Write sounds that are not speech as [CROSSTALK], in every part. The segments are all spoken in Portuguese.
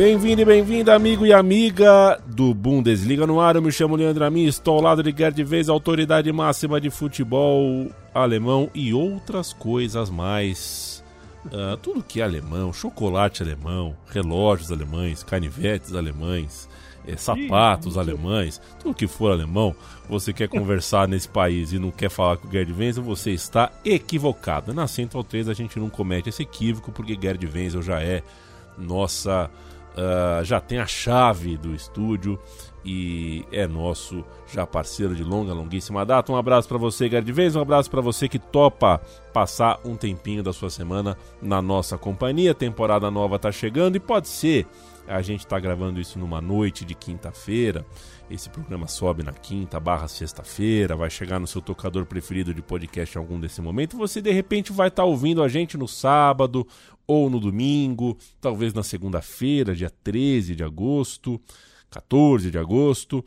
Bem-vindo e bem-vinda, amigo e amiga do Bundesliga no ar. Eu me chamo Leandro Amin, estou ao lado de Gerd Vez, autoridade máxima de futebol alemão e outras coisas mais. Uh, tudo que é alemão, chocolate alemão, relógios alemães, canivetes alemães, é, sapatos alemães, tudo que for alemão, você quer conversar nesse país e não quer falar com o Gerd Wenzel, você está equivocado. Na Central 3 a gente não comete esse equívoco porque Gerd Wenzel já é nossa Uh, já tem a chave do estúdio e é nosso já parceiro de longa, longuíssima data. Um abraço para você, Gerd Vez, um abraço para você que topa passar um tempinho da sua semana na nossa companhia. Temporada nova tá chegando e pode ser a gente tá gravando isso numa noite de quinta-feira. Esse programa sobe na quinta barra sexta-feira, vai chegar no seu tocador preferido de podcast em algum desse momento. Você de repente vai estar tá ouvindo a gente no sábado ou no domingo, talvez na segunda-feira, dia 13 de agosto, 14 de agosto.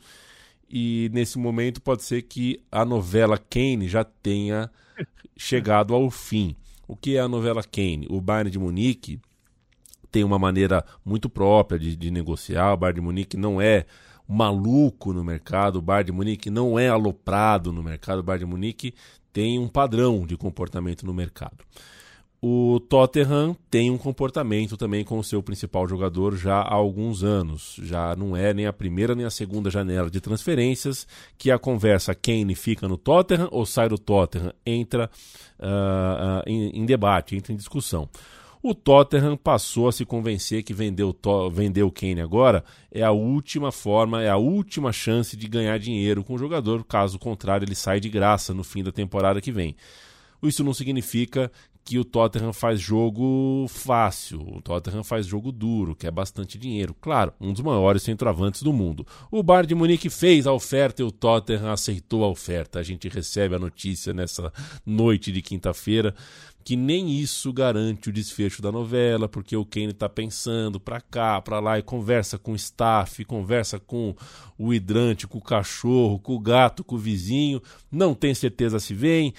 E nesse momento pode ser que a novela Kane já tenha chegado ao fim. O que é a novela Kane? O Bayern de Munique tem uma maneira muito própria de, de negociar. O Bayern de Munique não é maluco no mercado, o Bayern de Munique não é aloprado no mercado, o Bayern de Munique tem um padrão de comportamento no mercado. O Tottenham tem um comportamento também com o seu principal jogador já há alguns anos. Já não é nem a primeira nem a segunda janela de transferências que a conversa Kane fica no Tottenham ou sai do Tottenham entra uh, uh, em, em, debate, entra em discussão. O Tottenham passou a se convencer que vender o, vender o Kane agora é a última forma, é a última chance de ganhar dinheiro com o jogador. Caso contrário, ele sai de graça no fim da temporada que vem. Isso não significa que o Tottenham faz jogo fácil, o Tottenham faz jogo duro, que é bastante dinheiro. Claro, um dos maiores centroavantes do mundo. O Bayern de Munique fez a oferta e o Tottenham aceitou a oferta. A gente recebe a notícia nessa noite de quinta-feira que nem isso garante o desfecho da novela, porque o Kane está pensando para cá, para lá e conversa com o staff, conversa com o hidrante, com o cachorro, com o gato, com o vizinho, não tem certeza se vem.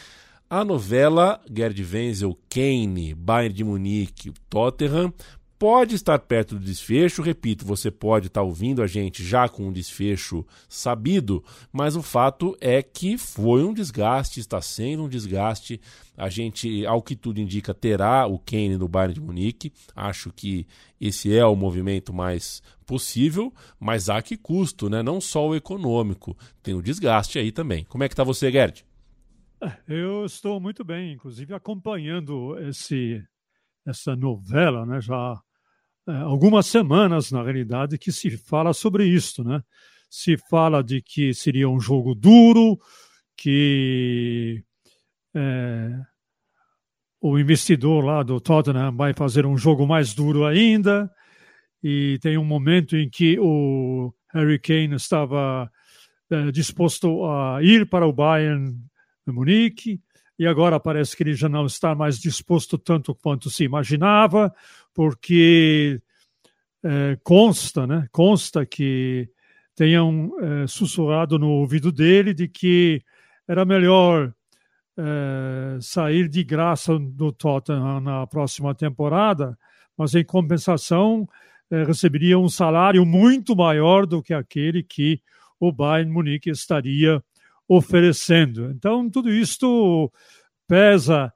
A novela Gerd Wenzel, Kane, Bayern de Munique, Tottenham pode estar perto do desfecho, repito, você pode estar ouvindo a gente já com um desfecho sabido, mas o fato é que foi um desgaste, está sendo um desgaste. A gente, ao que tudo indica, terá o Kane no Bayern de Munique. Acho que esse é o movimento mais possível, mas há que custo, né? Não só o econômico, tem o desgaste aí também. Como é que está você, Gerd? Eu estou muito bem, inclusive acompanhando esse, essa novela, né? Já é, algumas semanas, na realidade, que se fala sobre isso, né? Se fala de que seria um jogo duro, que é, o investidor lá do Tottenham vai fazer um jogo mais duro ainda, e tem um momento em que o Harry Kane estava é, disposto a ir para o Bayern Munique, e agora parece que ele já não está mais disposto tanto quanto se imaginava, porque é, consta, né, consta que tenham é, sussurrado no ouvido dele de que era melhor é, sair de graça do Tottenham na próxima temporada, mas em compensação é, receberia um salário muito maior do que aquele que o Bayern Munique estaria oferecendo. Então, tudo isto pesa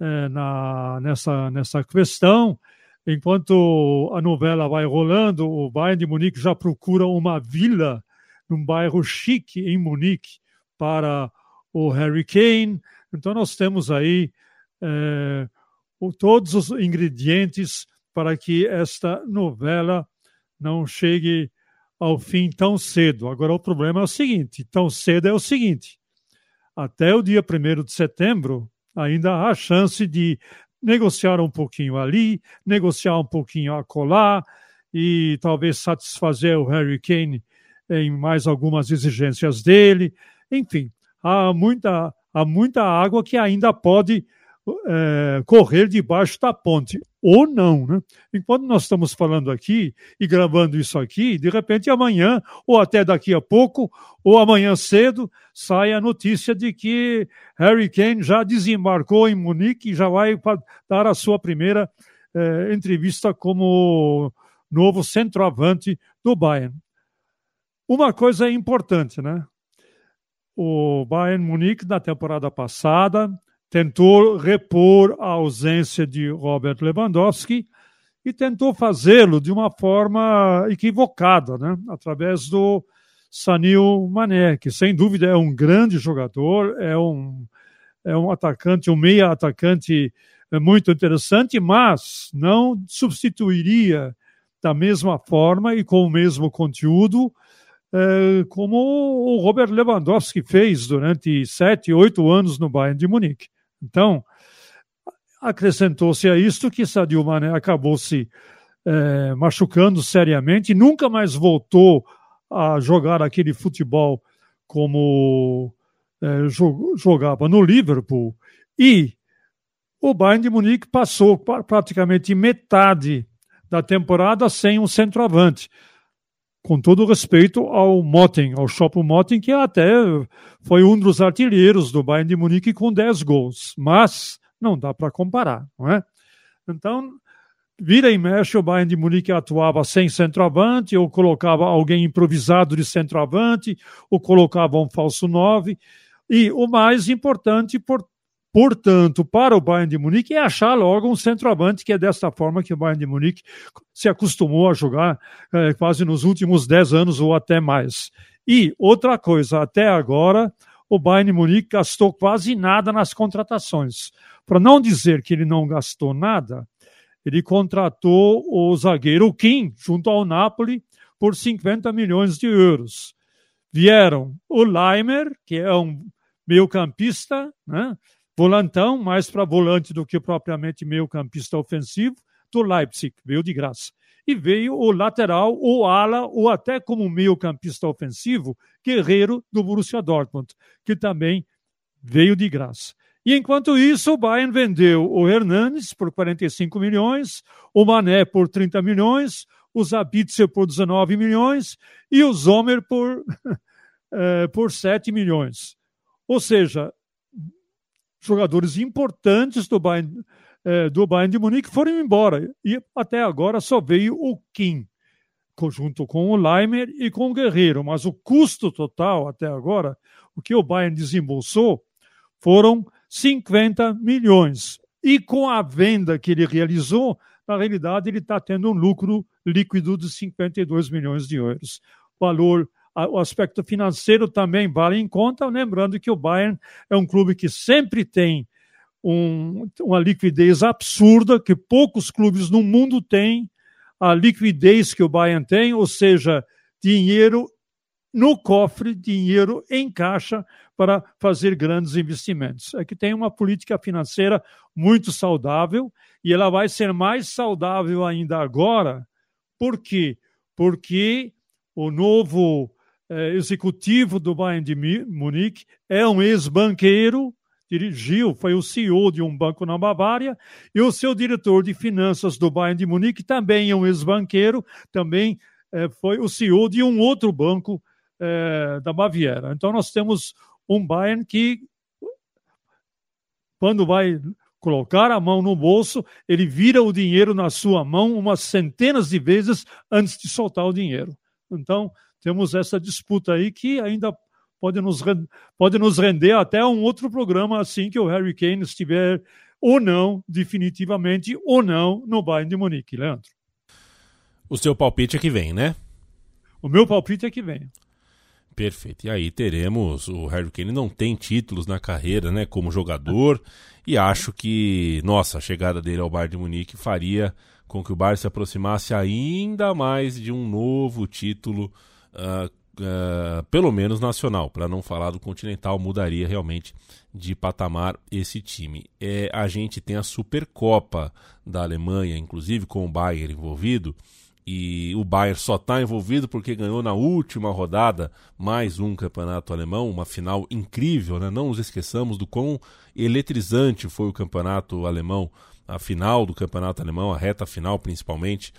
é, na, nessa, nessa questão. Enquanto a novela vai rolando, o Bayern de Munique já procura uma vila num bairro chique em Munique para o Harry Kane. Então, nós temos aí é, todos os ingredientes para que esta novela não chegue ao fim tão cedo. Agora, o problema é o seguinte: tão cedo é o seguinte. Até o dia 1 de setembro, ainda há chance de negociar um pouquinho ali, negociar um pouquinho acolá e talvez satisfazer o Harry Kane em mais algumas exigências dele. Enfim, há muita, há muita água que ainda pode é, correr debaixo da ponte, ou não. Né? Enquanto nós estamos falando aqui e gravando isso aqui, de repente amanhã, ou até daqui a pouco, ou amanhã cedo, sai a notícia de que Harry Kane já desembarcou em Munique e já vai dar a sua primeira é, entrevista como novo centroavante do Bayern. Uma coisa é importante, né? O Bayern Munique, na temporada passada, tentou repor a ausência de Robert Lewandowski e tentou fazê-lo de uma forma equivocada, né? através do Sanil Mané, que sem dúvida é um grande jogador, é um, é um atacante, um meia atacante é muito interessante, mas não substituiria da mesma forma e com o mesmo conteúdo é, como o Robert Lewandowski fez durante sete, oito anos no Bayern de Munique. Então, acrescentou-se a isto que Sadio Mané acabou se é, machucando seriamente, nunca mais voltou a jogar aquele futebol como é, jogava no Liverpool. E o Bayern de Munique passou praticamente metade da temporada sem um centroavante. Com todo respeito ao Motten, ao Chopo Motten, que até foi um dos artilheiros do Bayern de Munique com 10 gols. Mas não dá para comparar, não é? Então, vira e mexe, o Bayern de Munique atuava sem centroavante, ou colocava alguém improvisado de centroavante, ou colocava um falso 9. E o mais importante, por, Portanto, para o Bayern de Munique é achar logo um centroavante, que é dessa forma que o Bayern de Munique se acostumou a jogar é, quase nos últimos 10 anos ou até mais. E outra coisa, até agora, o Bayern de Munique gastou quase nada nas contratações. Para não dizer que ele não gastou nada, ele contratou o zagueiro Kim, junto ao Napoli, por 50 milhões de euros. Vieram o Leimer, que é um meio-campista, né? Volantão, mais para volante do que propriamente meio campista ofensivo, do Leipzig, veio de graça. E veio o lateral, o ala, ou até como meio campista ofensivo, Guerreiro do Borussia Dortmund, que também veio de graça. E enquanto isso, o Bayern vendeu o Hernandes por 45 milhões, o Mané por 30 milhões, o Zabitzer por 19 milhões e o Zomer por, [LAUGHS] eh, por 7 milhões. Ou seja, jogadores importantes do Bayern, é, do Bayern de Munique foram embora. E até agora só veio o Kim, junto com o Leimer e com o Guerreiro. Mas o custo total até agora, o que o Bayern desembolsou, foram 50 milhões. E com a venda que ele realizou, na realidade, ele está tendo um lucro líquido de 52 milhões de euros. Valor o aspecto financeiro também vale em conta, lembrando que o Bayern é um clube que sempre tem um, uma liquidez absurda, que poucos clubes no mundo têm, a liquidez que o Bayern tem, ou seja, dinheiro no cofre, dinheiro em caixa para fazer grandes investimentos. É que tem uma política financeira muito saudável e ela vai ser mais saudável ainda agora. Por quê? Porque o novo executivo do Bayern de Munique, é um ex-banqueiro, dirigiu, foi o CEO de um banco na Bavária, e o seu diretor de finanças do Bayern de Munique também é um ex-banqueiro, também eh, foi o CEO de um outro banco eh, da Baviera. Então nós temos um Bayern que, quando vai colocar a mão no bolso, ele vira o dinheiro na sua mão umas centenas de vezes antes de soltar o dinheiro. Então, temos essa disputa aí que ainda pode nos, pode nos render até um outro programa assim que o Harry Kane estiver ou não, definitivamente ou não, no Bayern de Munique, Leandro. O seu palpite é que vem, né? O meu palpite é que vem. Perfeito. E aí teremos o Harry Kane não tem títulos na carreira, né, como jogador, e acho que, nossa, a chegada dele ao Bayern de Munique faria com que o Bayern se aproximasse ainda mais de um novo título uh, pelo menos nacional, para não falar do continental, mudaria realmente de patamar esse time. É, a gente tem a Supercopa da Alemanha, inclusive com o Bayern envolvido, e o Bayern só está envolvido porque ganhou na última rodada mais um campeonato alemão, uma final incrível, né? Não nos esqueçamos do quão eletrizante foi o campeonato alemão, a final do campeonato alemão, a reta final principalmente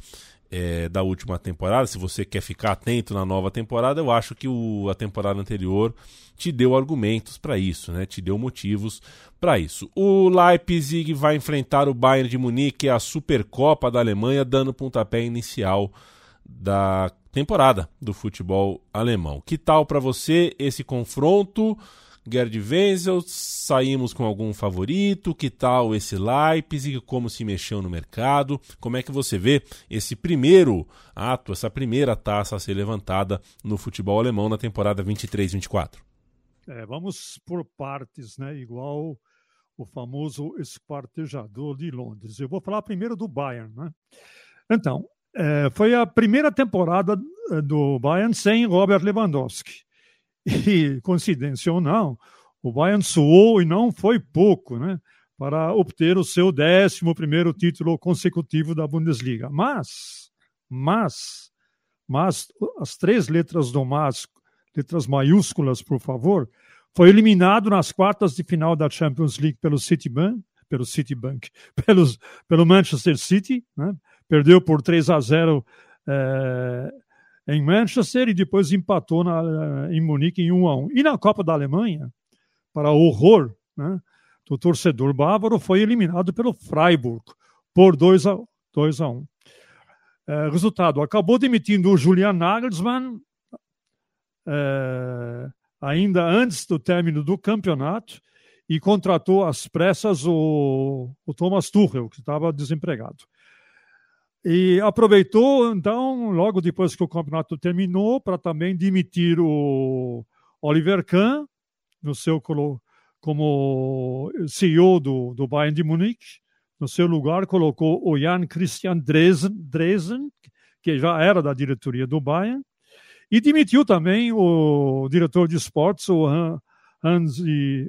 é, da última temporada. Se você quer ficar atento na nova temporada, eu acho que o, a temporada anterior te deu argumentos para isso, né? Te deu motivos para isso. O Leipzig vai enfrentar o Bayern de Munique, a Supercopa da Alemanha, dando pontapé inicial da temporada do futebol alemão. Que tal para você esse confronto? Gerd Wenzel, saímos com algum favorito? Que tal esse Leipzig? Como se mexeu no mercado? Como é que você vê esse primeiro ato, essa primeira taça a ser levantada no futebol alemão na temporada 23-24? É, vamos por partes, né? Igual o famoso espartejador de Londres. Eu vou falar primeiro do Bayern, né? Então, é, foi a primeira temporada é, do Bayern sem Robert Lewandowski. E, coincidência ou não, o Bayern suou e não foi pouco, né? Para obter o seu 11 título consecutivo da Bundesliga. Mas, mas, mas, as três letras do mas, letras maiúsculas, por favor, foi eliminado nas quartas de final da Champions League pelo Citibank, pelo Citibank, [LAUGHS] pelos, pelo Manchester City, né? perdeu por 3 a 0 é, em Manchester e depois empatou na, em Munique em 1 a 1. E na Copa da Alemanha, para horror né, do torcedor bávaro, foi eliminado pelo Freiburg por 2 a, 2 a 1. É, resultado, acabou demitindo o Julian Nagelsmann é, ainda antes do término do campeonato e contratou às pressas o, o Thomas Tuchel, que estava desempregado. E aproveitou, então, logo depois que o campeonato terminou, para também demitir o Oliver Kahn, no seu como CEO do, do Bayern de Munique. No seu lugar, colocou o Jan Christian Dresen, Dresen, que já era da diretoria do Bayern. E demitiu também o diretor de esportes, o, Hans,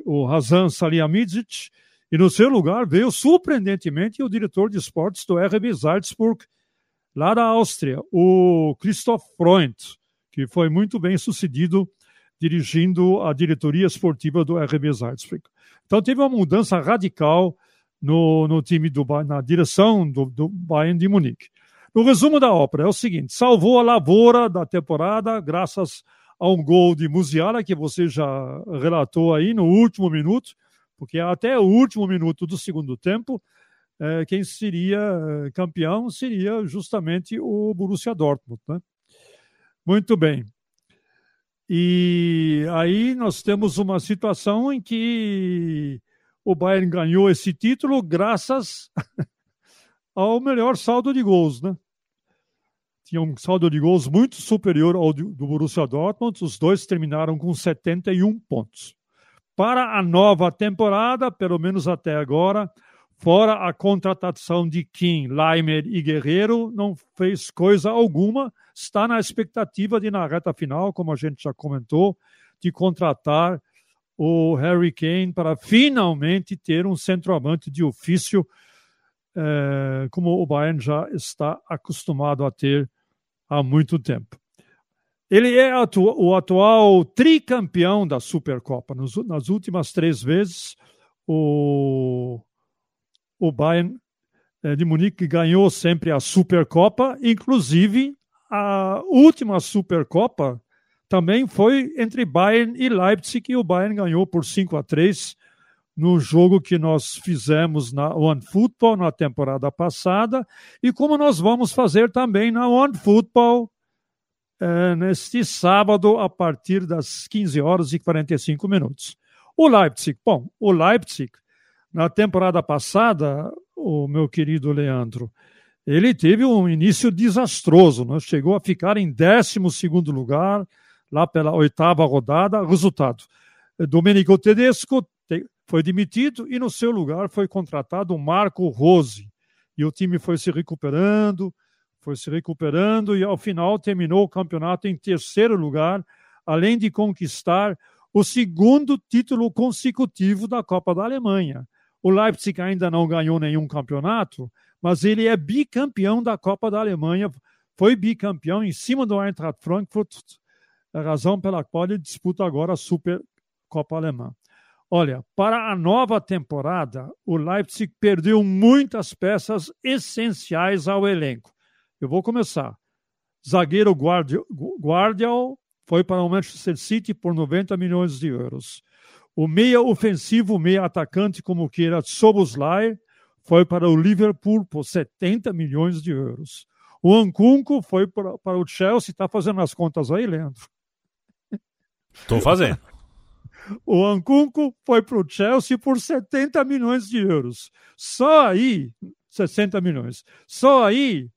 o Hazan Salihamidzic, e no seu lugar veio, surpreendentemente, o diretor de esportes do RB Salzburg, lá da Áustria, o Christoph Freund, que foi muito bem sucedido dirigindo a diretoria esportiva do RB Salzburg. Então teve uma mudança radical no, no time do na direção do, do Bayern de Munique. O resumo da ópera é o seguinte: salvou a lavoura da temporada graças a um gol de Musiala que você já relatou aí no último minuto porque até o último minuto do segundo tempo, é, quem seria é, campeão seria justamente o Borussia Dortmund. Né? Muito bem. E aí nós temos uma situação em que o Bayern ganhou esse título graças [LAUGHS] ao melhor saldo de gols, né? Tinha um saldo de gols muito superior ao do Borussia Dortmund. Os dois terminaram com 71 pontos para a nova temporada, pelo menos até agora, fora a contratação de Kim, Leimer e Guerreiro, não fez coisa alguma. Está na expectativa de, na reta final, como a gente já comentou, de contratar o Harry Kane para finalmente ter um centroavante de ofício, eh, como o Bayern já está acostumado a ter há muito tempo. Ele é atu o atual tricampeão da Supercopa. Nos, nas últimas três vezes, o, o Bayern eh, de Munique ganhou sempre a Supercopa, inclusive a última Supercopa também foi entre Bayern e Leipzig, e o Bayern ganhou por 5 a 3 no jogo que nós fizemos na One Football na temporada passada, e como nós vamos fazer também na One Football é, neste sábado, a partir das 15 horas e 45 minutos. O Leipzig, bom, o Leipzig, na temporada passada, o meu querido Leandro, ele teve um início desastroso, né? chegou a ficar em 12 lugar, lá pela oitava rodada. Resultado: Domenico Tedesco foi demitido e no seu lugar foi contratado o Marco Rose. E o time foi se recuperando, foi se recuperando e ao final terminou o campeonato em terceiro lugar, além de conquistar o segundo título consecutivo da Copa da Alemanha. O Leipzig ainda não ganhou nenhum campeonato, mas ele é bicampeão da Copa da Alemanha, foi bicampeão em cima do Eintracht Frankfurt, a razão pela qual ele disputa agora a Supercopa Alemã. Olha, para a nova temporada, o Leipzig perdeu muitas peças essenciais ao elenco. Eu vou começar. Zagueiro Guardial foi para o Manchester City por 90 milhões de euros. O meia ofensivo, meia atacante, como queira, Soboslai, foi para o Liverpool por 70 milhões de euros. O Ancunco foi para, para o Chelsea, está fazendo as contas aí, Leandro? Estou fazendo. [LAUGHS] O Ancunco foi para o Chelsea por 70 milhões de euros. Só aí, 60 milhões. Só aí,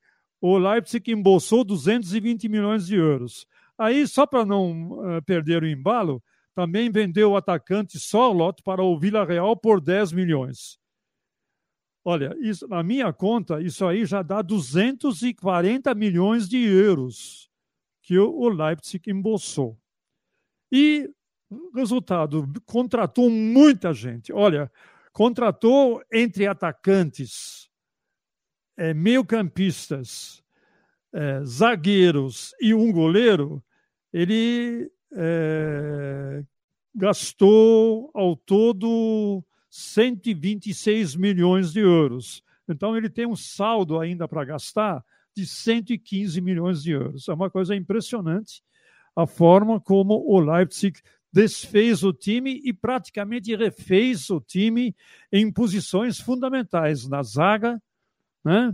o Leipzig embolsou 220 milhões de euros. Aí, só para não uh, perder o embalo, também vendeu o atacante Solot para o Vila Real por 10 milhões. Olha, isso, na minha conta, isso aí já dá 240 milhões de euros que o Leipzig embolsou. E Resultado: contratou muita gente. Olha, contratou entre atacantes, é, meio-campistas, é, zagueiros e um goleiro. Ele é, gastou ao todo 126 milhões de euros. Então, ele tem um saldo ainda para gastar de 115 milhões de euros. É uma coisa impressionante a forma como o Leipzig desfez o time e praticamente refez o time em posições fundamentais na zaga, né?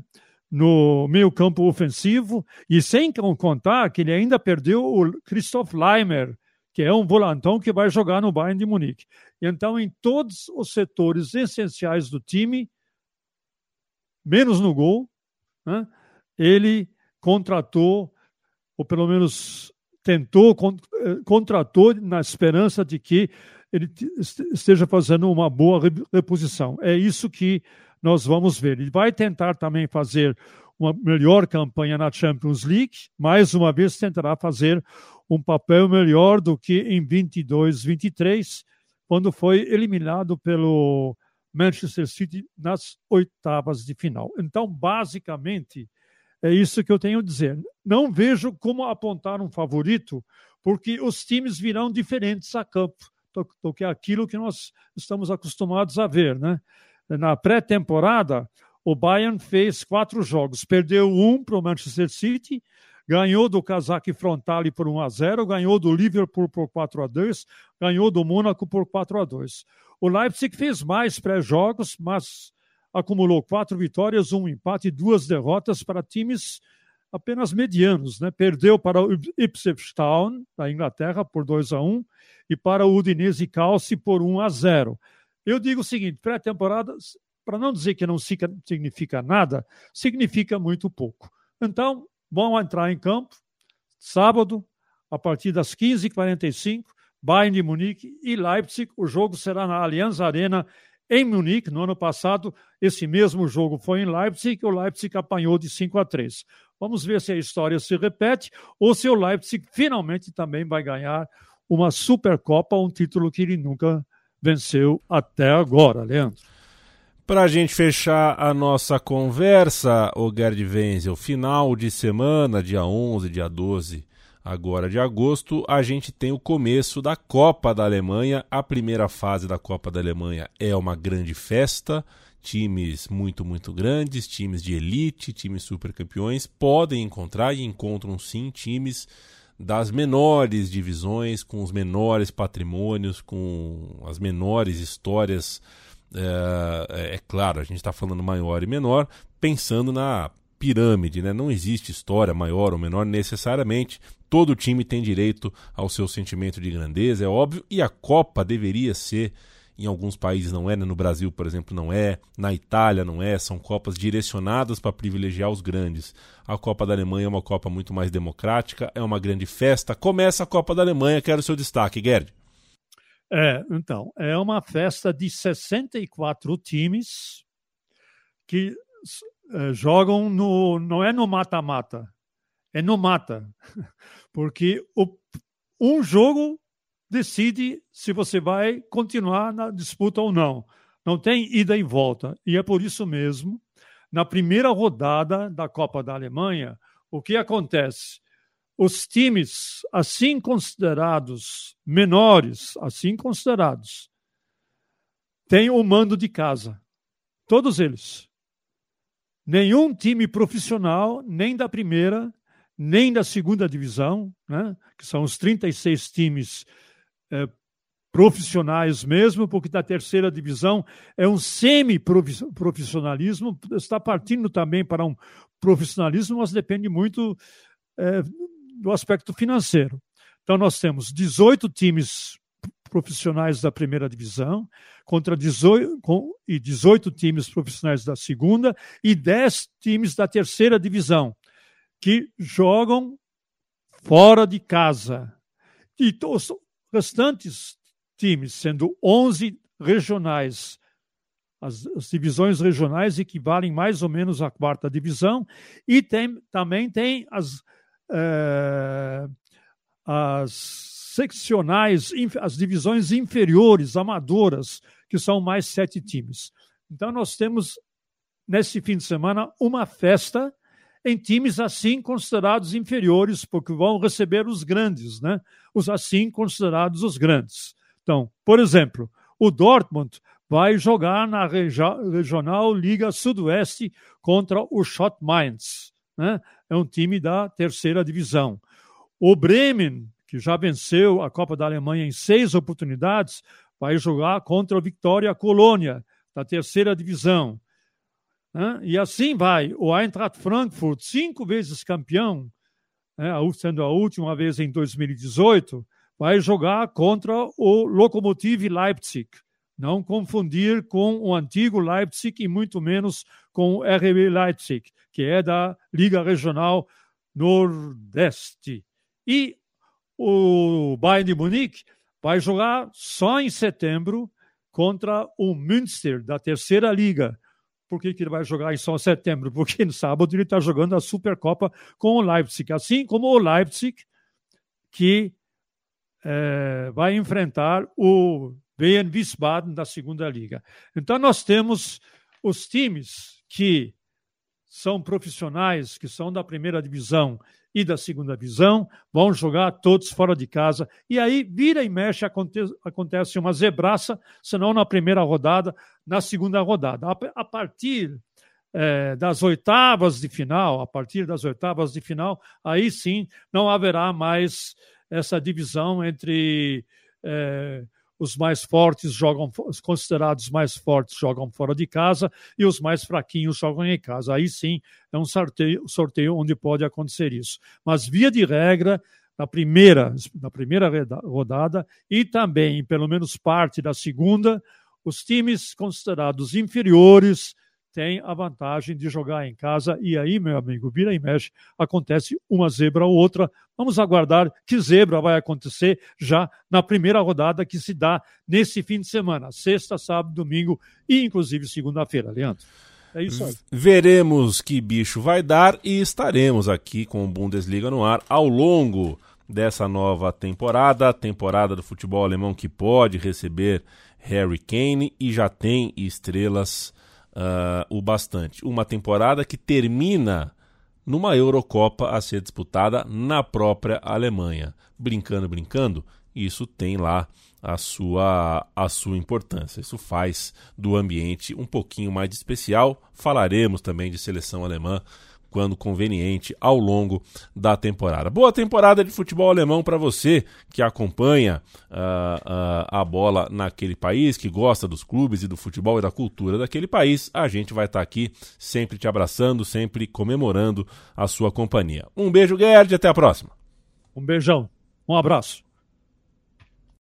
no meio campo ofensivo, e sem contar que ele ainda perdeu o Christoph Leimer, que é um volantão que vai jogar no Bayern de Munique. Então, em todos os setores essenciais do time, menos no gol, né? ele contratou, ou pelo menos tentou, eh, contratou na esperança de que ele esteja fazendo uma boa reposição. É isso que nós vamos ver. Ele vai tentar também fazer uma melhor campanha na Champions League, mais uma vez tentará fazer um papel melhor do que em 22, 23, quando foi eliminado pelo Manchester City nas oitavas de final. Então, basicamente, é isso que eu tenho a dizer. Não vejo como apontar um favorito, porque os times virão diferentes a campo do que aquilo que nós estamos acostumados a ver. Né? Na pré-temporada, o Bayern fez quatro jogos, perdeu um para o Manchester City, ganhou do Kazakh Frontale por 1 a 0, ganhou do Liverpool por 4 a 2, ganhou do Mônaco por 4 a 2. O Leipzig fez mais pré-jogos, mas acumulou quatro vitórias, um empate e duas derrotas para times apenas medianos. Né? Perdeu para o Ipswich Town, da Inglaterra, por 2 a 1 e para o Udinese Calci por 1 a 0. Eu digo o seguinte, pré-temporada, para não dizer que não significa nada, significa muito pouco. Então, vão entrar em campo sábado, a partir das 15h45, Bayern de Munique e Leipzig. O jogo será na Allianz Arena em Munique, no ano passado, esse mesmo jogo foi em Leipzig e o Leipzig apanhou de 5 a 3. Vamos ver se a história se repete ou se o Leipzig finalmente também vai ganhar uma Supercopa, um título que ele nunca venceu até agora, Leandro. Para a gente fechar a nossa conversa, o Gerd Wenzel, final de semana, dia 11, dia 12 agora de agosto, a gente tem o começo da Copa da Alemanha. A primeira fase da Copa da Alemanha é uma grande festa. Times muito, muito grandes, times de elite, times super campeões podem encontrar e encontram sim times das menores divisões, com os menores patrimônios, com as menores histórias. É, é claro, a gente está falando maior e menor, pensando na pirâmide, né? Não existe história maior ou menor necessariamente. Todo time tem direito ao seu sentimento de grandeza, é óbvio, e a Copa deveria ser. Em alguns países não é, né? no Brasil, por exemplo, não é, na Itália não é, são Copas direcionadas para privilegiar os grandes. A Copa da Alemanha é uma Copa muito mais democrática, é uma grande festa. Começa a Copa da Alemanha, quero o seu destaque, Gerd. É, então, é uma festa de 64 times que é, jogam no. não é no mata-mata, é no mata. [LAUGHS] Porque o, um jogo decide se você vai continuar na disputa ou não. Não tem ida e volta. E é por isso mesmo, na primeira rodada da Copa da Alemanha, o que acontece? Os times assim considerados menores, assim considerados, têm o mando de casa. Todos eles. Nenhum time profissional, nem da primeira, nem da segunda divisão, né, que são os 36 times é, profissionais mesmo, porque da terceira divisão é um semi-profissionalismo, está partindo também para um profissionalismo, mas depende muito é, do aspecto financeiro. Então, nós temos 18 times profissionais da primeira divisão contra 18, com, e 18 times profissionais da segunda e 10 times da terceira divisão que jogam fora de casa. E restantes times, sendo 11 regionais, as, as, divisões regionais equivalem mais ou menos à quarta divisão, e tem, também tem as, eh, as seccionais, as divisões inferiores, amadoras, que são mais sete times. Então, nós temos, nesse fim de semana, uma festa em times assim considerados inferiores, porque vão receber os grandes, né? Os assim considerados os grandes. Então, por exemplo, o Dortmund vai jogar na Regional Liga Sudoeste contra o Schott Mainz, né? É um time da terceira divisão. O Bremen, que já venceu a Copa da Alemanha em seis oportunidades, vai jogar contra o Victoria Colônia, da terceira divisão. Né? E assim vai. O Eintracht Frankfurt, cinco vezes campeão, né? sendo a última vez em 2018, vai jogar contra o Lokomotiv Leipzig. Não confundir com o antigo Leipzig e muito menos com o RB Leipzig, que é da Liga Regional Nordeste. E o Bayern de Munique vai jogar só em setembro contra o Münster, da terceira liga. Por que, que ele vai jogar em só setembro? [LAUGHS] Porque no sábado ele está jogando a Supercopa com o Leipzig, assim como o Leipzig, que é, vai enfrentar o Wien Wiesbaden da segunda liga. Então nós temos os times que são profissionais, que são da primeira divisão e da segunda divisão, vão jogar todos fora de casa. E aí, vira e mexe, acontece, acontece uma zebraça, senão na primeira rodada, na segunda rodada. A, partir é, das oitavas de final, a partir das oitavas de final, aí sim não haverá mais essa divisão entre. É, os mais fortes jogam, os considerados mais fortes jogam fora de casa e os mais fraquinhos jogam em casa. Aí sim é um sorteio, sorteio onde pode acontecer isso. Mas via de regra, na primeira, na primeira rodada e também, pelo menos parte da segunda, os times considerados inferiores tem a vantagem de jogar em casa. E aí, meu amigo, vira e mexe, acontece uma zebra ou outra. Vamos aguardar que zebra vai acontecer já na primeira rodada que se dá nesse fim de semana, sexta, sábado, domingo e inclusive segunda-feira, Leandro. É isso aí. Veremos que bicho vai dar e estaremos aqui com o Bundesliga no ar ao longo dessa nova temporada, temporada do futebol alemão que pode receber Harry Kane e já tem estrelas uh, o bastante. Uma temporada que termina numa Eurocopa a ser disputada na própria Alemanha. Brincando, brincando, isso tem lá a sua, a sua importância. Isso faz do ambiente um pouquinho mais especial. Falaremos também de seleção alemã quando conveniente, ao longo da temporada. Boa temporada de futebol alemão para você que acompanha uh, uh, a bola naquele país, que gosta dos clubes e do futebol e da cultura daquele país. A gente vai estar tá aqui sempre te abraçando, sempre comemorando a sua companhia. Um beijo, Gerd, até a próxima. Um beijão, um abraço.